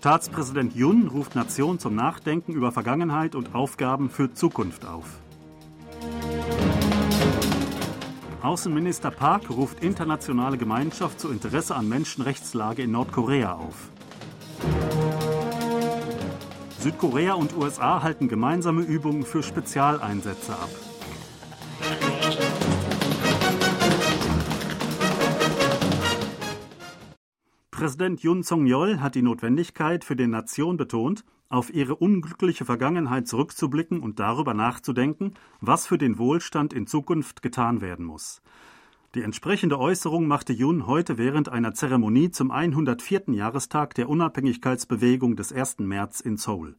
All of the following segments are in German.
Staatspräsident Yun ruft Nation zum Nachdenken über Vergangenheit und Aufgaben für Zukunft auf. Außenminister Park ruft internationale Gemeinschaft zu Interesse an Menschenrechtslage in Nordkorea auf. Südkorea und USA halten gemeinsame Übungen für Spezialeinsätze ab. Präsident Yun Song-yeol hat die Notwendigkeit für die Nation betont, auf ihre unglückliche Vergangenheit zurückzublicken und darüber nachzudenken, was für den Wohlstand in Zukunft getan werden muss. Die entsprechende Äußerung machte Yun heute während einer Zeremonie zum 104. Jahrestag der Unabhängigkeitsbewegung des 1. März in Seoul.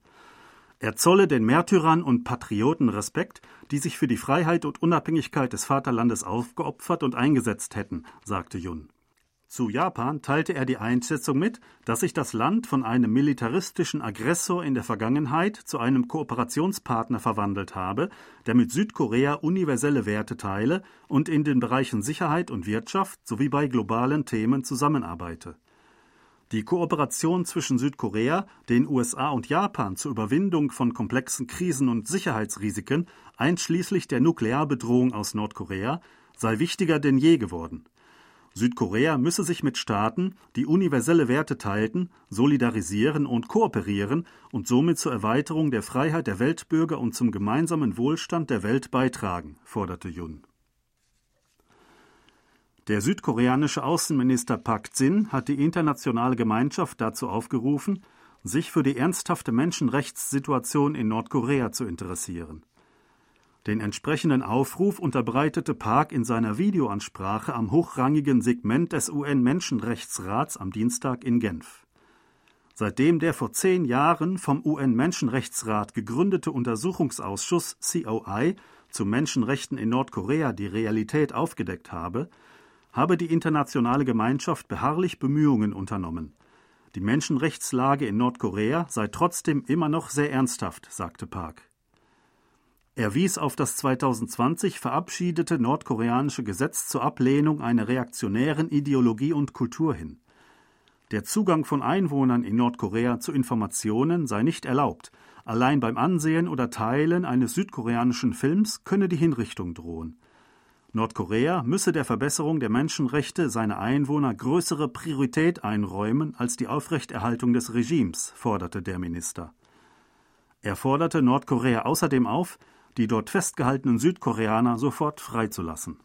Er zolle den Märtyrern und Patrioten Respekt, die sich für die Freiheit und Unabhängigkeit des Vaterlandes aufgeopfert und eingesetzt hätten, sagte Yun. Zu Japan teilte er die Einschätzung mit, dass sich das Land von einem militaristischen Aggressor in der Vergangenheit zu einem Kooperationspartner verwandelt habe, der mit Südkorea universelle Werte teile und in den Bereichen Sicherheit und Wirtschaft sowie bei globalen Themen zusammenarbeite. Die Kooperation zwischen Südkorea, den USA und Japan zur Überwindung von komplexen Krisen und Sicherheitsrisiken, einschließlich der Nuklearbedrohung aus Nordkorea, sei wichtiger denn je geworden. Südkorea müsse sich mit Staaten, die universelle Werte teilten, solidarisieren und kooperieren und somit zur Erweiterung der Freiheit der Weltbürger und zum gemeinsamen Wohlstand der Welt beitragen, forderte Jun. Der südkoreanische Außenminister Park Jin hat die internationale Gemeinschaft dazu aufgerufen, sich für die ernsthafte Menschenrechtssituation in Nordkorea zu interessieren. Den entsprechenden Aufruf unterbreitete Park in seiner Videoansprache am hochrangigen Segment des UN-Menschenrechtsrats am Dienstag in Genf. Seitdem der vor zehn Jahren vom UN-Menschenrechtsrat gegründete Untersuchungsausschuss COI zu Menschenrechten in Nordkorea die Realität aufgedeckt habe, habe die internationale Gemeinschaft beharrlich Bemühungen unternommen. Die Menschenrechtslage in Nordkorea sei trotzdem immer noch sehr ernsthaft, sagte Park. Er wies auf das 2020 verabschiedete nordkoreanische Gesetz zur Ablehnung einer reaktionären Ideologie und Kultur hin. Der Zugang von Einwohnern in Nordkorea zu Informationen sei nicht erlaubt. Allein beim Ansehen oder Teilen eines südkoreanischen Films könne die Hinrichtung drohen. Nordkorea müsse der Verbesserung der Menschenrechte seiner Einwohner größere Priorität einräumen als die Aufrechterhaltung des Regimes, forderte der Minister. Er forderte Nordkorea außerdem auf, die dort festgehaltenen Südkoreaner sofort freizulassen.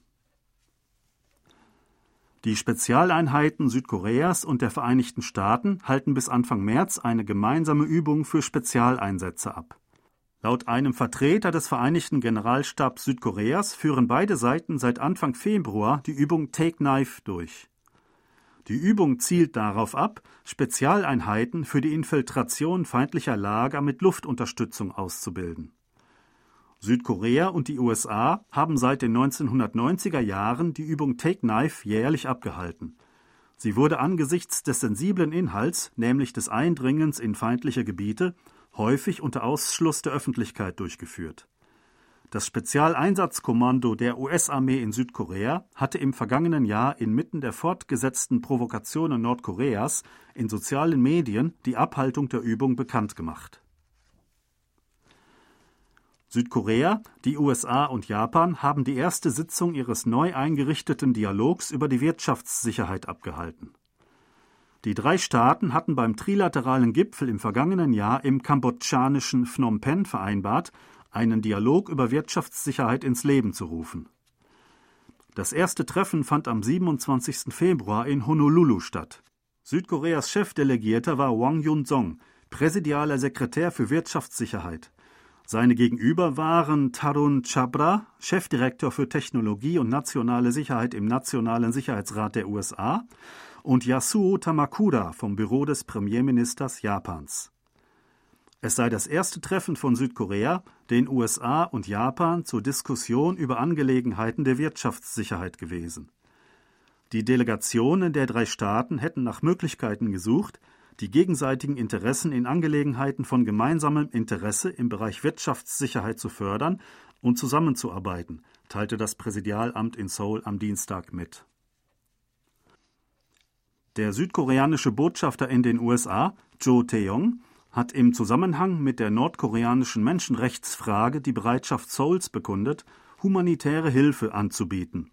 Die Spezialeinheiten Südkoreas und der Vereinigten Staaten halten bis Anfang März eine gemeinsame Übung für Spezialeinsätze ab. Laut einem Vertreter des Vereinigten Generalstabs Südkoreas führen beide Seiten seit Anfang Februar die Übung Take Knife durch. Die Übung zielt darauf ab, Spezialeinheiten für die Infiltration feindlicher Lager mit Luftunterstützung auszubilden. Südkorea und die USA haben seit den 1990er Jahren die Übung Take Knife jährlich abgehalten. Sie wurde angesichts des sensiblen Inhalts, nämlich des Eindringens in feindliche Gebiete, häufig unter Ausschluss der Öffentlichkeit durchgeführt. Das Spezialeinsatzkommando der US-Armee in Südkorea hatte im vergangenen Jahr inmitten der fortgesetzten Provokationen Nordkoreas in sozialen Medien die Abhaltung der Übung bekannt gemacht. Südkorea, die USA und Japan haben die erste Sitzung ihres neu eingerichteten Dialogs über die Wirtschaftssicherheit abgehalten. Die drei Staaten hatten beim trilateralen Gipfel im vergangenen Jahr im kambodschanischen Phnom Penh vereinbart, einen Dialog über Wirtschaftssicherheit ins Leben zu rufen. Das erste Treffen fand am 27. Februar in Honolulu statt. Südkoreas Chefdelegierter war Wang Yun-song, präsidialer Sekretär für Wirtschaftssicherheit. Seine Gegenüber waren Tarun Chabra, Chefdirektor für Technologie und nationale Sicherheit im Nationalen Sicherheitsrat der USA, und Yasuo Tamakura vom Büro des Premierministers Japans. Es sei das erste Treffen von Südkorea, den USA und Japan zur Diskussion über Angelegenheiten der Wirtschaftssicherheit gewesen. Die Delegationen der drei Staaten hätten nach Möglichkeiten gesucht, die gegenseitigen Interessen in Angelegenheiten von gemeinsamem Interesse im Bereich Wirtschaftssicherheit zu fördern und zusammenzuarbeiten, teilte das Präsidialamt in Seoul am Dienstag mit. Der südkoreanische Botschafter in den USA, Jo Tae-yong, hat im Zusammenhang mit der nordkoreanischen Menschenrechtsfrage die Bereitschaft Seouls bekundet, humanitäre Hilfe anzubieten.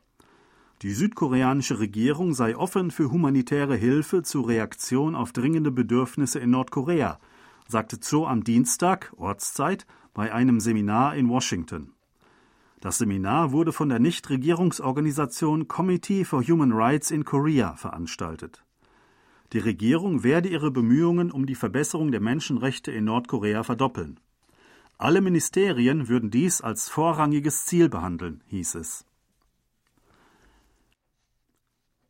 Die südkoreanische Regierung sei offen für humanitäre Hilfe zur Reaktion auf dringende Bedürfnisse in Nordkorea, sagte Cho am Dienstag, Ortszeit, bei einem Seminar in Washington. Das Seminar wurde von der Nichtregierungsorganisation Committee for Human Rights in Korea veranstaltet. Die Regierung werde ihre Bemühungen um die Verbesserung der Menschenrechte in Nordkorea verdoppeln. Alle Ministerien würden dies als vorrangiges Ziel behandeln, hieß es.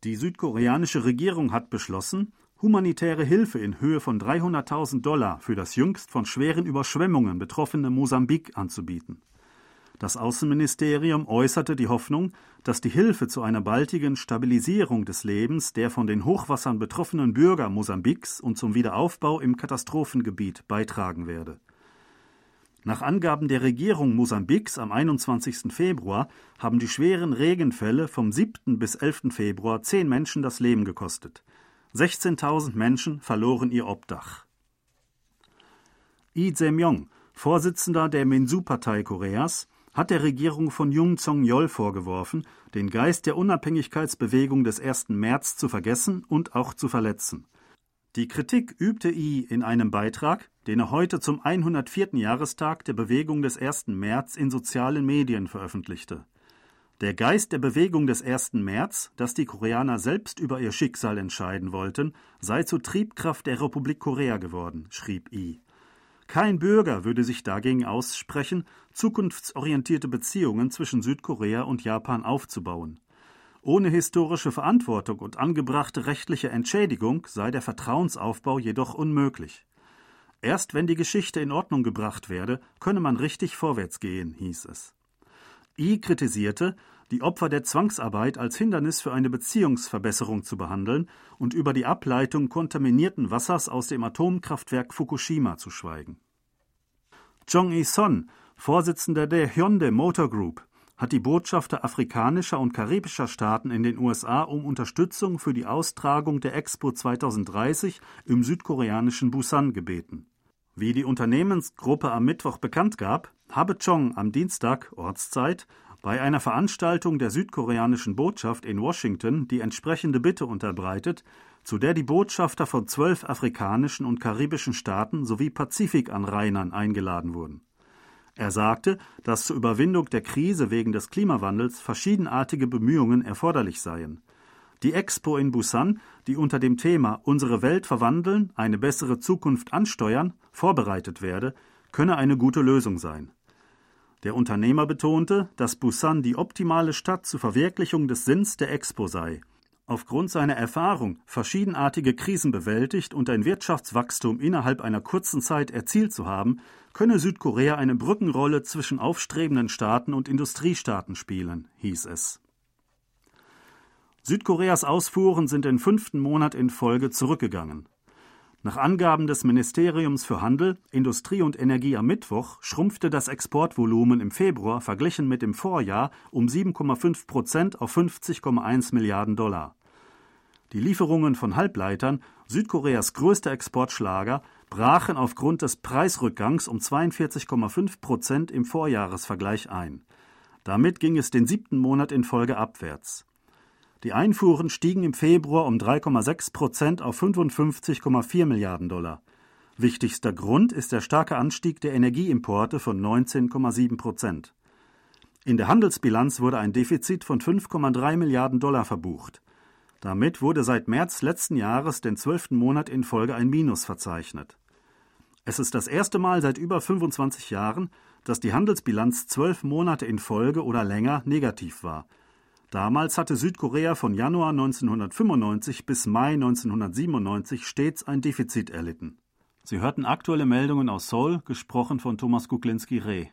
Die südkoreanische Regierung hat beschlossen, humanitäre Hilfe in Höhe von 300.000 Dollar für das jüngst von schweren Überschwemmungen betroffene Mosambik anzubieten. Das Außenministerium äußerte die Hoffnung, dass die Hilfe zu einer baldigen Stabilisierung des Lebens der von den Hochwassern betroffenen Bürger Mosambiks und zum Wiederaufbau im Katastrophengebiet beitragen werde. Nach Angaben der Regierung Mosambiks am 21. Februar haben die schweren Regenfälle vom 7. bis 11. Februar zehn Menschen das Leben gekostet. 16.000 Menschen verloren ihr Obdach. Lee Jae-myung, Vorsitzender der Minsu-Partei Koreas, hat der Regierung von Jung Song-yeol vorgeworfen, den Geist der Unabhängigkeitsbewegung des 1. März zu vergessen und auch zu verletzen. Die Kritik übte Yi in einem Beitrag, den er heute zum 104. Jahrestag der Bewegung des 1. März in sozialen Medien veröffentlichte. Der Geist der Bewegung des 1. März, dass die Koreaner selbst über ihr Schicksal entscheiden wollten, sei zur Triebkraft der Republik Korea geworden, schrieb Yi. Kein Bürger würde sich dagegen aussprechen, zukunftsorientierte Beziehungen zwischen Südkorea und Japan aufzubauen. Ohne historische Verantwortung und angebrachte rechtliche Entschädigung sei der Vertrauensaufbau jedoch unmöglich. Erst wenn die Geschichte in Ordnung gebracht werde, könne man richtig vorwärts gehen, hieß es. I kritisierte, die Opfer der Zwangsarbeit als Hindernis für eine Beziehungsverbesserung zu behandeln und über die Ableitung kontaminierten Wassers aus dem Atomkraftwerk Fukushima zu schweigen. Jong Il-son, Vorsitzender der Hyundai Motor Group, hat die Botschafter afrikanischer und karibischer Staaten in den USA um Unterstützung für die Austragung der Expo 2030 im südkoreanischen Busan gebeten. Wie die Unternehmensgruppe am Mittwoch bekannt gab, habe Chong am Dienstag Ortszeit bei einer Veranstaltung der südkoreanischen Botschaft in Washington die entsprechende Bitte unterbreitet, zu der die Botschafter von zwölf afrikanischen und karibischen Staaten sowie Pazifikanrainern eingeladen wurden. Er sagte, dass zur Überwindung der Krise wegen des Klimawandels verschiedenartige Bemühungen erforderlich seien. Die Expo in Busan, die unter dem Thema Unsere Welt verwandeln, eine bessere Zukunft ansteuern, vorbereitet werde, könne eine gute Lösung sein. Der Unternehmer betonte, dass Busan die optimale Stadt zur Verwirklichung des Sinns der Expo sei. Aufgrund seiner Erfahrung, verschiedenartige Krisen bewältigt und ein Wirtschaftswachstum innerhalb einer kurzen Zeit erzielt zu haben, könne Südkorea eine Brückenrolle zwischen aufstrebenden Staaten und Industriestaaten spielen, hieß es. Südkoreas Ausfuhren sind den fünften Monat in Folge zurückgegangen. Nach Angaben des Ministeriums für Handel, Industrie und Energie am Mittwoch schrumpfte das Exportvolumen im Februar verglichen mit dem Vorjahr um 7,5 Prozent auf 50,1 Milliarden Dollar. Die Lieferungen von Halbleitern, Südkoreas größter Exportschlager, brachen aufgrund des Preisrückgangs um 42,5 Prozent im Vorjahresvergleich ein. Damit ging es den siebten Monat in Folge abwärts. Die Einfuhren stiegen im Februar um 3,6 Prozent auf 55,4 Milliarden Dollar. Wichtigster Grund ist der starke Anstieg der Energieimporte von 19,7 Prozent. In der Handelsbilanz wurde ein Defizit von 5,3 Milliarden Dollar verbucht. Damit wurde seit März letzten Jahres den zwölften Monat in Folge ein Minus verzeichnet. Es ist das erste Mal seit über 25 Jahren, dass die Handelsbilanz zwölf Monate in Folge oder länger negativ war. Damals hatte Südkorea von Januar 1995 bis Mai 1997 stets ein Defizit erlitten. Sie hörten aktuelle Meldungen aus Seoul, gesprochen von Thomas Kuklinski-Reh.